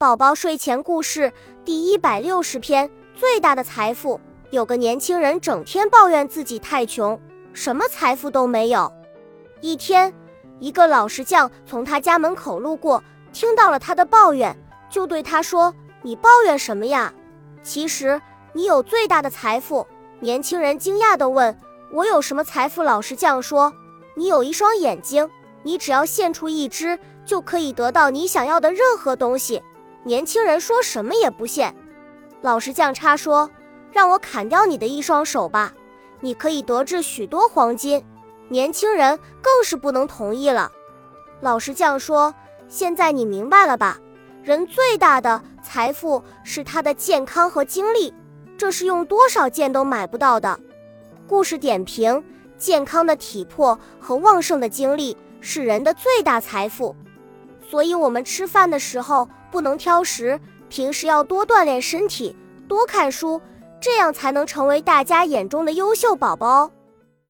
宝宝睡前故事第一百六十篇：最大的财富。有个年轻人整天抱怨自己太穷，什么财富都没有。一天，一个老石匠从他家门口路过，听到了他的抱怨，就对他说：“你抱怨什么呀？其实你有最大的财富。”年轻人惊讶地问：“我有什么财富？”老石匠说：“你有一双眼睛，你只要献出一只，就可以得到你想要的任何东西。”年轻人说什么也不信，老石匠插说：“让我砍掉你的一双手吧，你可以得至许多黄金。”年轻人更是不能同意了。老石匠说：“现在你明白了吧？人最大的财富是他的健康和精力，这是用多少剑都买不到的。”故事点评：健康的体魄和旺盛的精力是人的最大财富。所以，我们吃饭的时候不能挑食，平时要多锻炼身体，多看书，这样才能成为大家眼中的优秀宝宝哦。